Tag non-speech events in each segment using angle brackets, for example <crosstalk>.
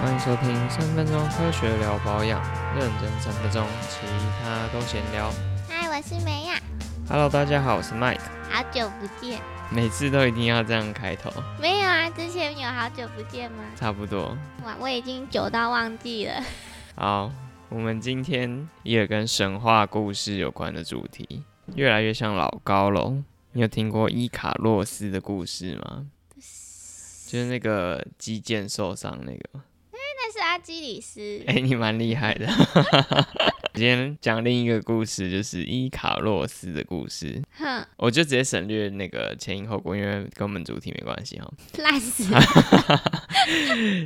欢迎收听三分钟科学聊保养，认真三分钟，其他都闲聊。嗨，我是梅亚，Hello，大家好，我是 Mike。好久不见。每次都一定要这样开头，没有啊，之前有好久不见吗？差不多。哇，我已经久到忘记了。<laughs> 好，我们今天也跟神话故事有关的主题，越来越像老高喽。你有听过伊卡洛斯的故事吗？就是那个肌腱受伤那个。阿基里斯。哎、你蛮厉害的。<laughs> 今天讲另一个故事，就是伊卡洛斯的故事。哼，我就直接省略那个前因后果，因为跟我们主题没关系哈。烂死了。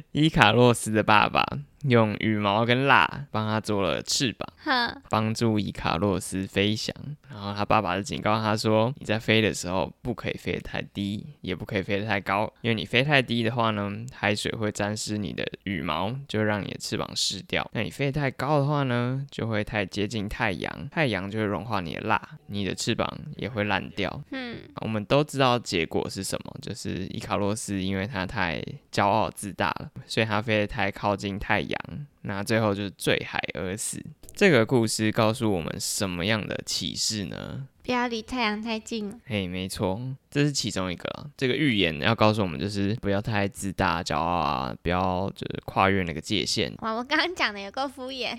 <laughs> 伊卡洛斯的爸爸用羽毛跟蜡帮他做了翅膀，帮助伊卡洛斯飞翔。然后他爸爸就警告他说：“你在飞的时候不可以飞得太低，也不可以飞得太高，因为你飞太低的话呢，海水会沾湿你的羽毛，就会让你的翅膀湿掉。那你飞得太高的话呢，就会太接近太阳，太阳就会融化你的蜡，你的翅膀也会烂掉。”嗯，我们都知道结果是什么，就是伊卡洛斯因为他太骄傲自大了，所以他飞得太靠近太阳，那最后就是坠海而死。这个故事告诉我们什么样的启示呢？不要离太阳太近了。嘿，没错，这是其中一个啊。这个预言要告诉我们，就是不要太自大、骄傲啊，不要就是跨越那个界限。哇，我刚刚讲的有够敷衍 <laughs>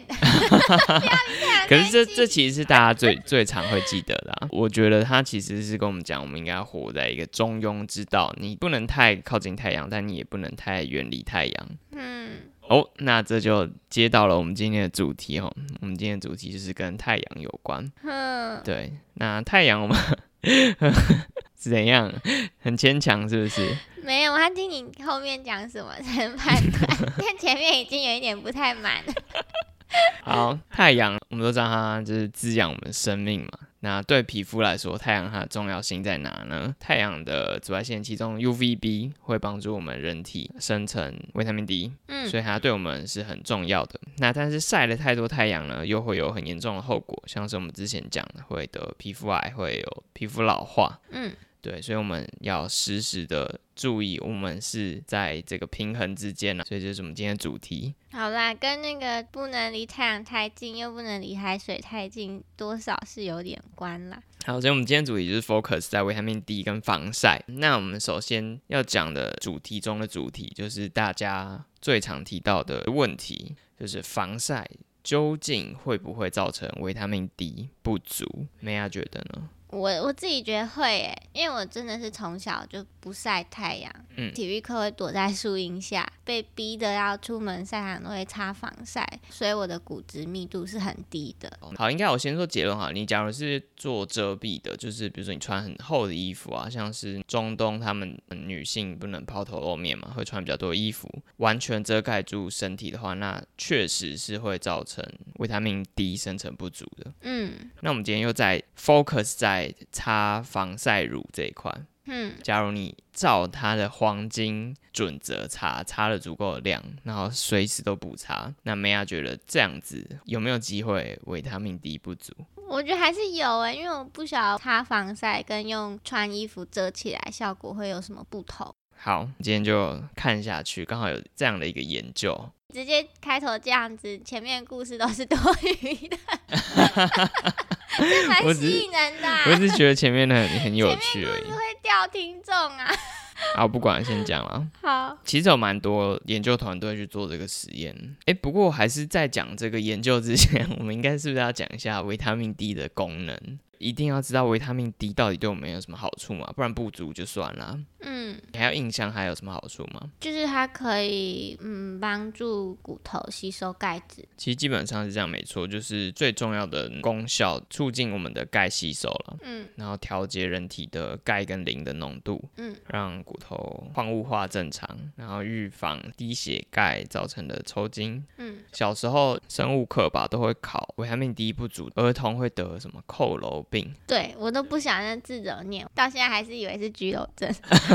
<laughs> 可是这这其实是大家最最常会记得的、啊。我觉得他其实是跟我们讲，我们应该要活在一个中庸之道，你不能太靠近太阳，但你也不能太远离太阳。嗯，哦，那这就接到了我们今天的主题哦。我们今天的主题就是跟太阳有关。嗯，对，那太阳我们 <laughs> 是怎样？很牵强是不是？没有，我要听你后面讲什么才能判断，<laughs> 因为前面已经有一点不太满了。<laughs> 好，太阳我们都知道它就是滋养我们生命嘛。那对皮肤来说，太阳它的重要性在哪呢？太阳的紫外线，其中 UVB 会帮助我们人体生成维他命 D，嗯所以它对我们是很重要的。那但是晒了太多太阳呢，又会有很严重的后果，像是我们之前讲的，会得皮肤癌，会有皮肤老化。嗯，对，所以我们要时时的注意，我们是在这个平衡之间呢、所以这是我们今天的主题。好啦，跟那个不能离太阳太近，又不能离海水太近，多少是有点关啦。好，所以我们今天主题就是 focus 在维他命 D 跟防晒。那我们首先要讲的主题中的主题，就是大家最常提到的问题，就是防晒究竟会不会造成维他命 D 不足？梅亚觉得呢？我我自己觉得会诶，因为我真的是从小就不晒太阳，嗯体育课会躲在树荫下，被逼的要出门晒太阳都会擦防晒，所以我的骨质密度是很低的。好，应该我先说结论哈。你假如是做遮蔽的，就是比如说你穿很厚的衣服啊，像是中东他们嗯女性不能抛头露面嘛，会穿比较多衣服，完全遮盖住身体的话，那确实是会造成维他命 D 生成不足的。嗯那我们今天又在 focus 在擦防晒乳这一块。嗯，假如你照它的黄金准则擦，擦了足够的量，然后随时都补擦，那梅亚觉得这样子有没有机会维他命 D 不足？我觉得还是有诶，因为我不晓得擦防晒跟用穿衣服遮起来效果会有什么不同。好，今天就看下去，刚好有这样的一个研究。直接开头这样子，前面故事都是多余的，<laughs> 这蛮我只是吸引人的、啊。我只是觉得前面的很很有趣而已。会掉听众啊。好，不管，先讲了。好，其实有蛮多研究团队去做这个实验。诶，不过还是在讲这个研究之前，<laughs> 我们应该是不是要讲一下维他命 D 的功能？一定要知道维他命 D 到底对我们有什么好处嘛？不然不足就算了。嗯，你还有印象还有什么好处吗？就是它可以嗯帮助骨头吸收钙质。其实基本上是这样，没错，就是最重要的功效，促进我们的钙吸收了，嗯然后调节人体的钙跟磷的浓度，嗯让骨头矿物化正常，然后预防低血钙造成的抽筋。嗯，小时候生物课吧都会考维他命 D 不足，儿童会得什么佝偻病？对我都不想那字怎么念，到现在还是以为是居留症。<laughs>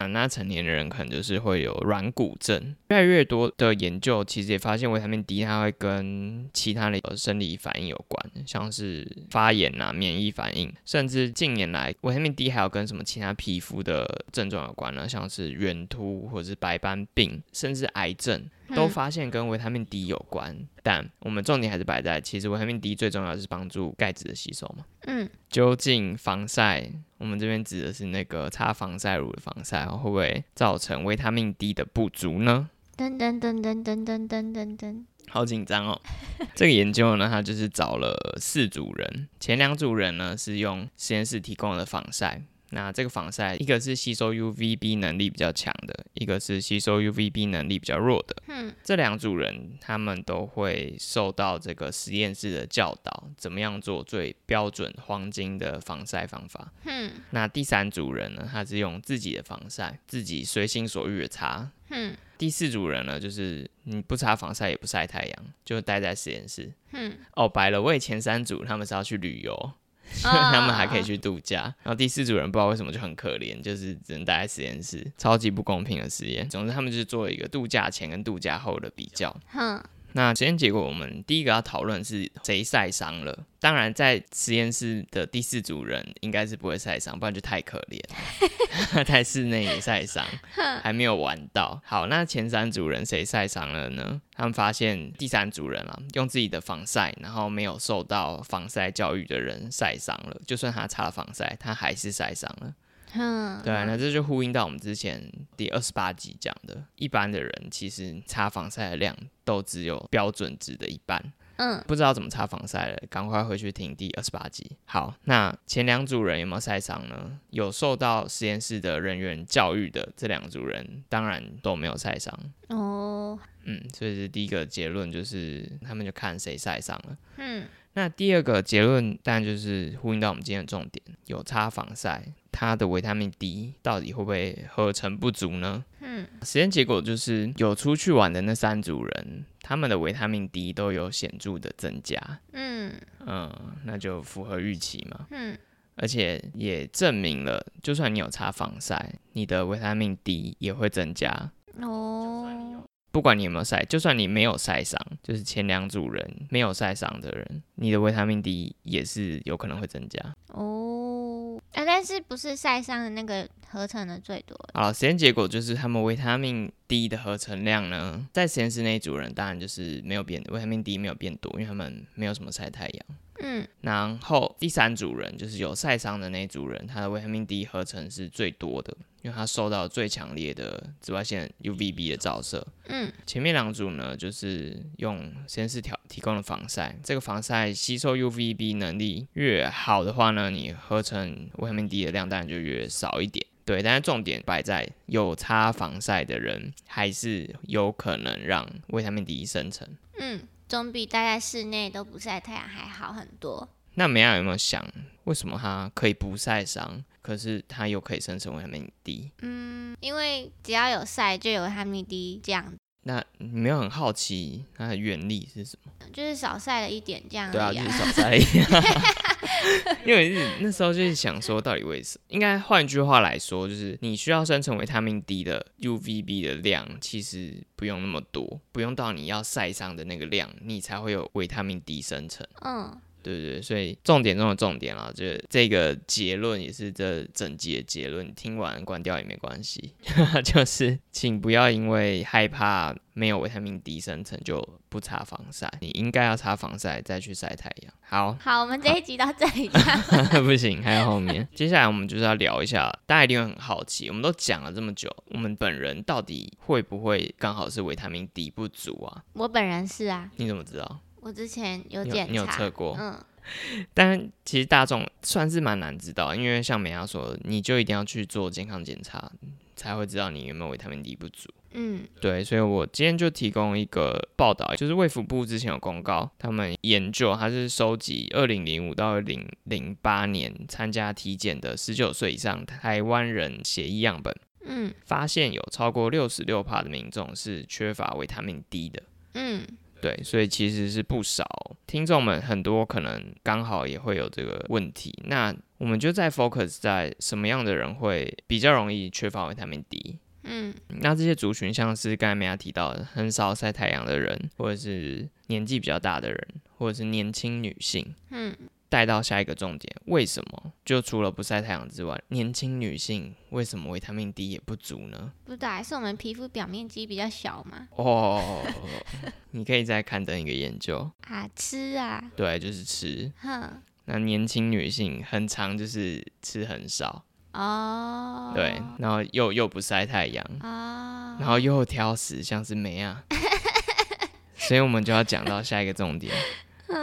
啊，那成年人可能就是会有软骨症。越来越多的研究其实也发现维他命 D 它会跟其他的生理反应有关，像是发炎啊、免疫反应，甚至近年来维他命 D 还有跟什么其他皮肤的症状有关呢？像是圆秃或者是白斑病，甚至癌症。都发现跟维他命 D 有关，但我们重点还是摆在，其实维他命 D 最重要的是帮助钙质的吸收嘛。嗯，究竟防晒，我们这边指的是那个擦防晒乳的防晒，会不会造成维他命 D 的不足呢？噔噔噔噔噔噔噔噔噔，好紧张哦！这个研究呢，它就是找了四组人，前两组人呢是用实验室提供的防晒。那这个防晒，一个是吸收 UVB 能力比较强的，一个是吸收 UVB 能力比较弱的。嗯，这两组人他们都会受到这个实验室的教导，怎么样做最标准黄金的防晒方法。嗯，那第三组人呢，他是用自己的防晒，自己随心所欲的擦。嗯，第四组人呢，就是你不擦防晒也不晒太阳，就待在实验室。嗯，哦，白了，我前三组他们是要去旅游。<laughs> 他们还可以去度假，然后第四组人不知道为什么就很可怜，就是只能待在实验室，超级不公平的实验。总之，他们就是做了一个度假前跟度假后的比较。那实验结果，我们第一个要讨论是谁晒伤了。当然，在实验室的第四组人应该是不会晒伤，不然就太可怜。<laughs> 在室内也晒伤，还没有玩到。好，那前三组人谁晒伤了呢？他们发现第三组人啊，用自己的防晒，然后没有受到防晒教育的人晒伤了。就算他擦了防晒，他还是晒伤了。嗯，对，那这就呼应到我们之前第二十八集讲的，一般的人其实擦防晒的量都只有标准值的一半。嗯，不知道怎么擦防晒了，赶快回去听第二十八集。好，那前两组人有没有晒伤呢？有受到实验室的人员教育的这两组人，当然都没有晒伤。哦，嗯，所以是第一个结论，就是他们就看谁晒伤了。嗯。那第二个结论当然就是呼应到我们今天的重点，有擦防晒，它的维他命 D 到底会不会合成不足呢？嗯，实验结果就是有出去玩的那三组人，他们的维他命 D 都有显著的增加。嗯嗯，那就符合预期嘛。嗯，而且也证明了，就算你有擦防晒，你的维他命 D 也会增加。哦。不管你有没有晒，就算你没有晒伤，就是前两组人没有晒伤的人，你的维他命 D 也是有可能会增加。哦，啊，但是不是晒伤的那个合成的最多？好，实验结果就是他们维他命 D 的合成量呢，在实验室那一组人当然就是没有变，维他命 D 没有变多，因为他们没有什么晒太阳。嗯，然后第三组人就是有晒伤的那组人，他的维他命 D 合成是最多的。因为他受到最强烈的紫外线 UVB 的照射。嗯，前面两组呢，就是用实验室调提供的防晒，这个防晒吸收 UVB 能力越好的话呢，你合成维他命 D 的量当然就越少一点。对，但是重点摆在有擦防晒的人，还是有可能让维他命 D 生成。嗯，总比待在室内都不晒太阳还好很多。那梅亚有没有想，为什么它可以不晒伤？可是它又可以生成维他命 D。嗯，因为只要有晒就有维他命 D 这样。那你没有很好奇它的原理是什么？就是少晒了一点这样。对啊，就是少晒一点。<laughs> <laughs> 因为那时候就是想说，到底为什么？应该换句话来说，就是你需要生成维他命 D 的 UVB 的量，其实不用那么多，不用到你要晒伤的那个量，你才会有维他命 D 生成。嗯。对对，所以重点中的重点啊，就这个结论也是这整集的结论。听完关掉也没关系，<laughs> 就是请不要因为害怕没有维他命 D 生成就不擦防晒，你应该要擦防晒再去晒太阳。好，好，我们这一集到这里。<laughs> 不行，还有后面。接下来我们就是要聊一下，大家一定会很好奇，我们都讲了这么久，我们本人到底会不会刚好是维他命 D 不足啊？我本人是啊。你怎么知道？我之前有检查，你有测过，嗯，但其实大众算是蛮难知道，因为像美亚说，你就一定要去做健康检查，才会知道你有没有维他命 D 不足。嗯，对，所以我今天就提供一个报道，就是卫福部之前有公告，他们研究，他是收集二零零五到二零零八年参加体检的十九岁以上台湾人血液样本，嗯，发现有超过六十六帕的民众是缺乏维他命 D 的，嗯。对，所以其实是不少听众们很多可能刚好也会有这个问题。那我们就在 focus 在什么样的人会比较容易缺乏维他命 D。嗯那这些族群像是刚才梅亚提到的，很少晒太阳的人，或者是年纪比较大的人，或者是年轻女性。嗯，带到下一个重点，为什么？就除了不晒太阳之外，年轻女性为什么维他命 D 也不足呢？不知道，还是我们皮肤表面积比较小嘛？哦，<laughs> 你可以再刊登一个研究，啊，吃啊，对，就是吃。哼，那年轻女性很常就是吃很少，哦，对，然后又又不晒太阳，哦，然后又挑食，像是梅啊，<laughs> 所以我们就要讲到下一个重点，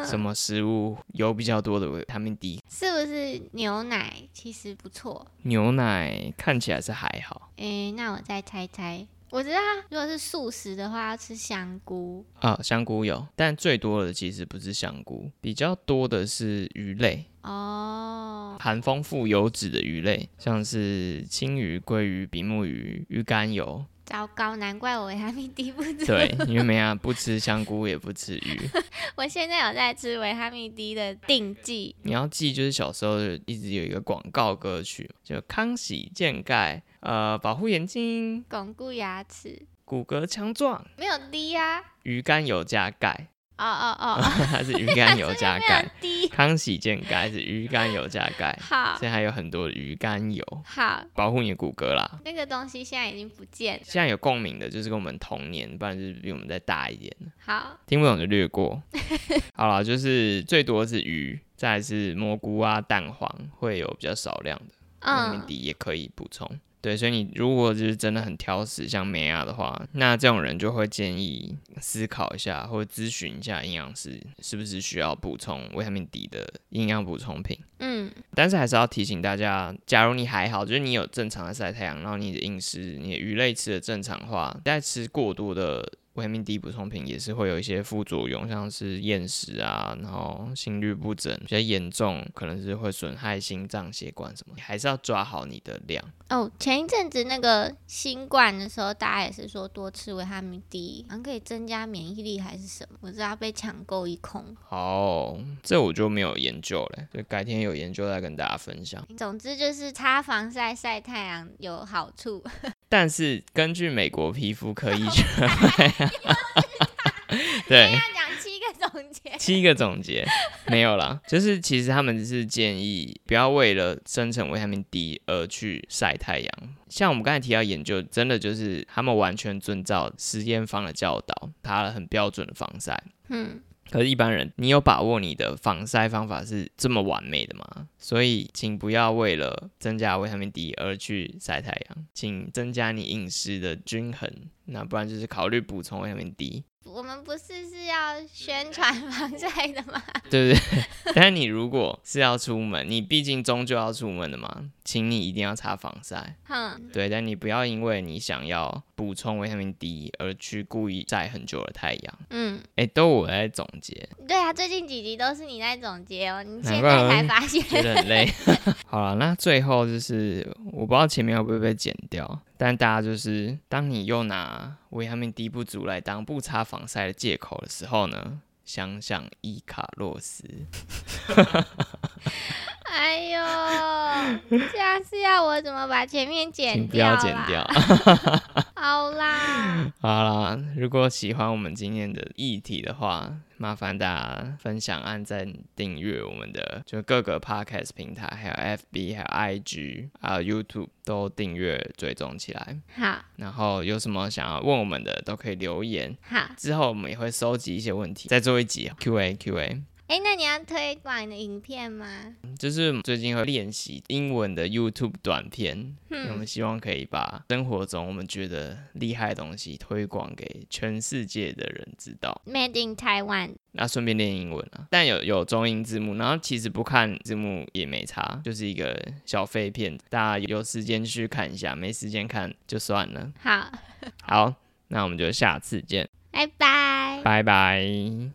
什么食物有比较多的维他命 D？是不是牛奶其实不错？牛奶看起来是还好诶，那我再猜猜。我知道，如果是素食的话，要吃香菇。啊，香菇有，但最多的其实不是香菇，比较多的是鱼类，哦，含丰富油脂的鱼类，像是青鱼、鲑鱼、比目鱼、鱼肝油。糟糕，难怪我维他命 D 不足。对，因为梅亚不吃香菇，也不吃鱼。<laughs> 我现在有在吃维他命 D 的定剂。你要记，就是小时候一直有一个广告歌曲，就康熙健钙，呃，保护眼睛，巩固牙齿，骨骼强壮，没有 D 呀、鱼肝油加钙，哦哦哦，<laughs> 它是鱼肝油加 <laughs> 钙。康喜健钙是鱼肝油加钙，好现在还有很多的鱼肝油，好，保护你的骨骼啦。那个东西现在已经不见了。现在有共鸣的，就是跟我们同年，不然就是比我们再大一点的。好，听不懂就略过。<laughs> 好了，就是最多是鱼，再来是蘑菇啊、蛋黄会有比较少量的，维他命嗯 D 也可以补充。对，所以你如果就是真的很挑食，像梅亚的话，那这种人就会建议思考一下，或者咨询一下营养师，是不是需要补充维他命 D 的营养补充品。嗯但是还是要提醒大家，假如你还好，就是你有正常的晒太阳，然后你的饮食、你的鱼类吃的正常化，在吃过多的维他命 D 补充品也是会有一些副作用，像是厌食啊，然后心律不整比较严重，可能是会损害心脏血管什么，你还是要抓好你的量。哦，前一阵子那个新冠的时候，大家也是说多吃维他命 D，好像可以增加免疫力还是什么，我知道被抢购一空。哦，这我就没有研究了，所以改天有研究再跟大家分享。总之就是擦防晒晒太阳有好处。但是根据美国皮肤科医学会 <laughs> <laughs> 对，要讲七个总结。七个总结没有啦，就是其实他们是建议不要为了生成维他命 D 而去晒太阳。像我们刚才提到研究，真的就是他们完全遵照实验方的教导，擦了很标准的防晒。嗯，可是，一般人，你有把握你的防晒方法是这么完美的吗？所以，请不要为了增加维他命 D 而去晒太阳，请增加你饮食的均衡。那不然就是考虑补充维他命 D。我们不是是要宣传防晒的吗？<laughs> 对 <laughs> 不对？但是你如果是要出门，你毕竟终究要出门的嘛，请你一定要擦防晒。哼，对，但你不要因为你想要补充维他命 D 而去故意晒很久的太阳。嗯，哎，都我在总结，对啊，最近几集都是你在总结哦，你现在才发觉现。<laughs> 得很累。好了，那最后就是我不知道前面会不会被剪掉，但大家就是当你又拿维他命 D 不足来当不擦防晒的借口的时候呢，想想伊卡洛斯。<laughs> 哎呦，这样是要我怎么把前面剪掉不掉？要剪掉。。好啦，<laughs> 好啦，如果喜欢我们今天的议题的话，麻烦大家分享、按赞、订阅我们的就各个 podcast 平台，还有 FB、还有 IG、还有 YouTube 都订阅追踪起来。好然后有什么想要问我们的，都可以留言。好。之后我们也会收集一些问题，再做一集 Q&A Q&A。哎，那你要推广你的影片吗？就是最近会练习英文的 YouTube 短片，我嗯们希望可以把生活中我们觉得厉害的东西推广给全世界的人知道。，Made in Taiwan。那顺便练英文啊，但有有中英字幕，然后其实不看字幕也没差，就是一个小废片，大家有时间去看一下，没时间看就算了。好，好，那我们就下次见，拜拜。拜拜。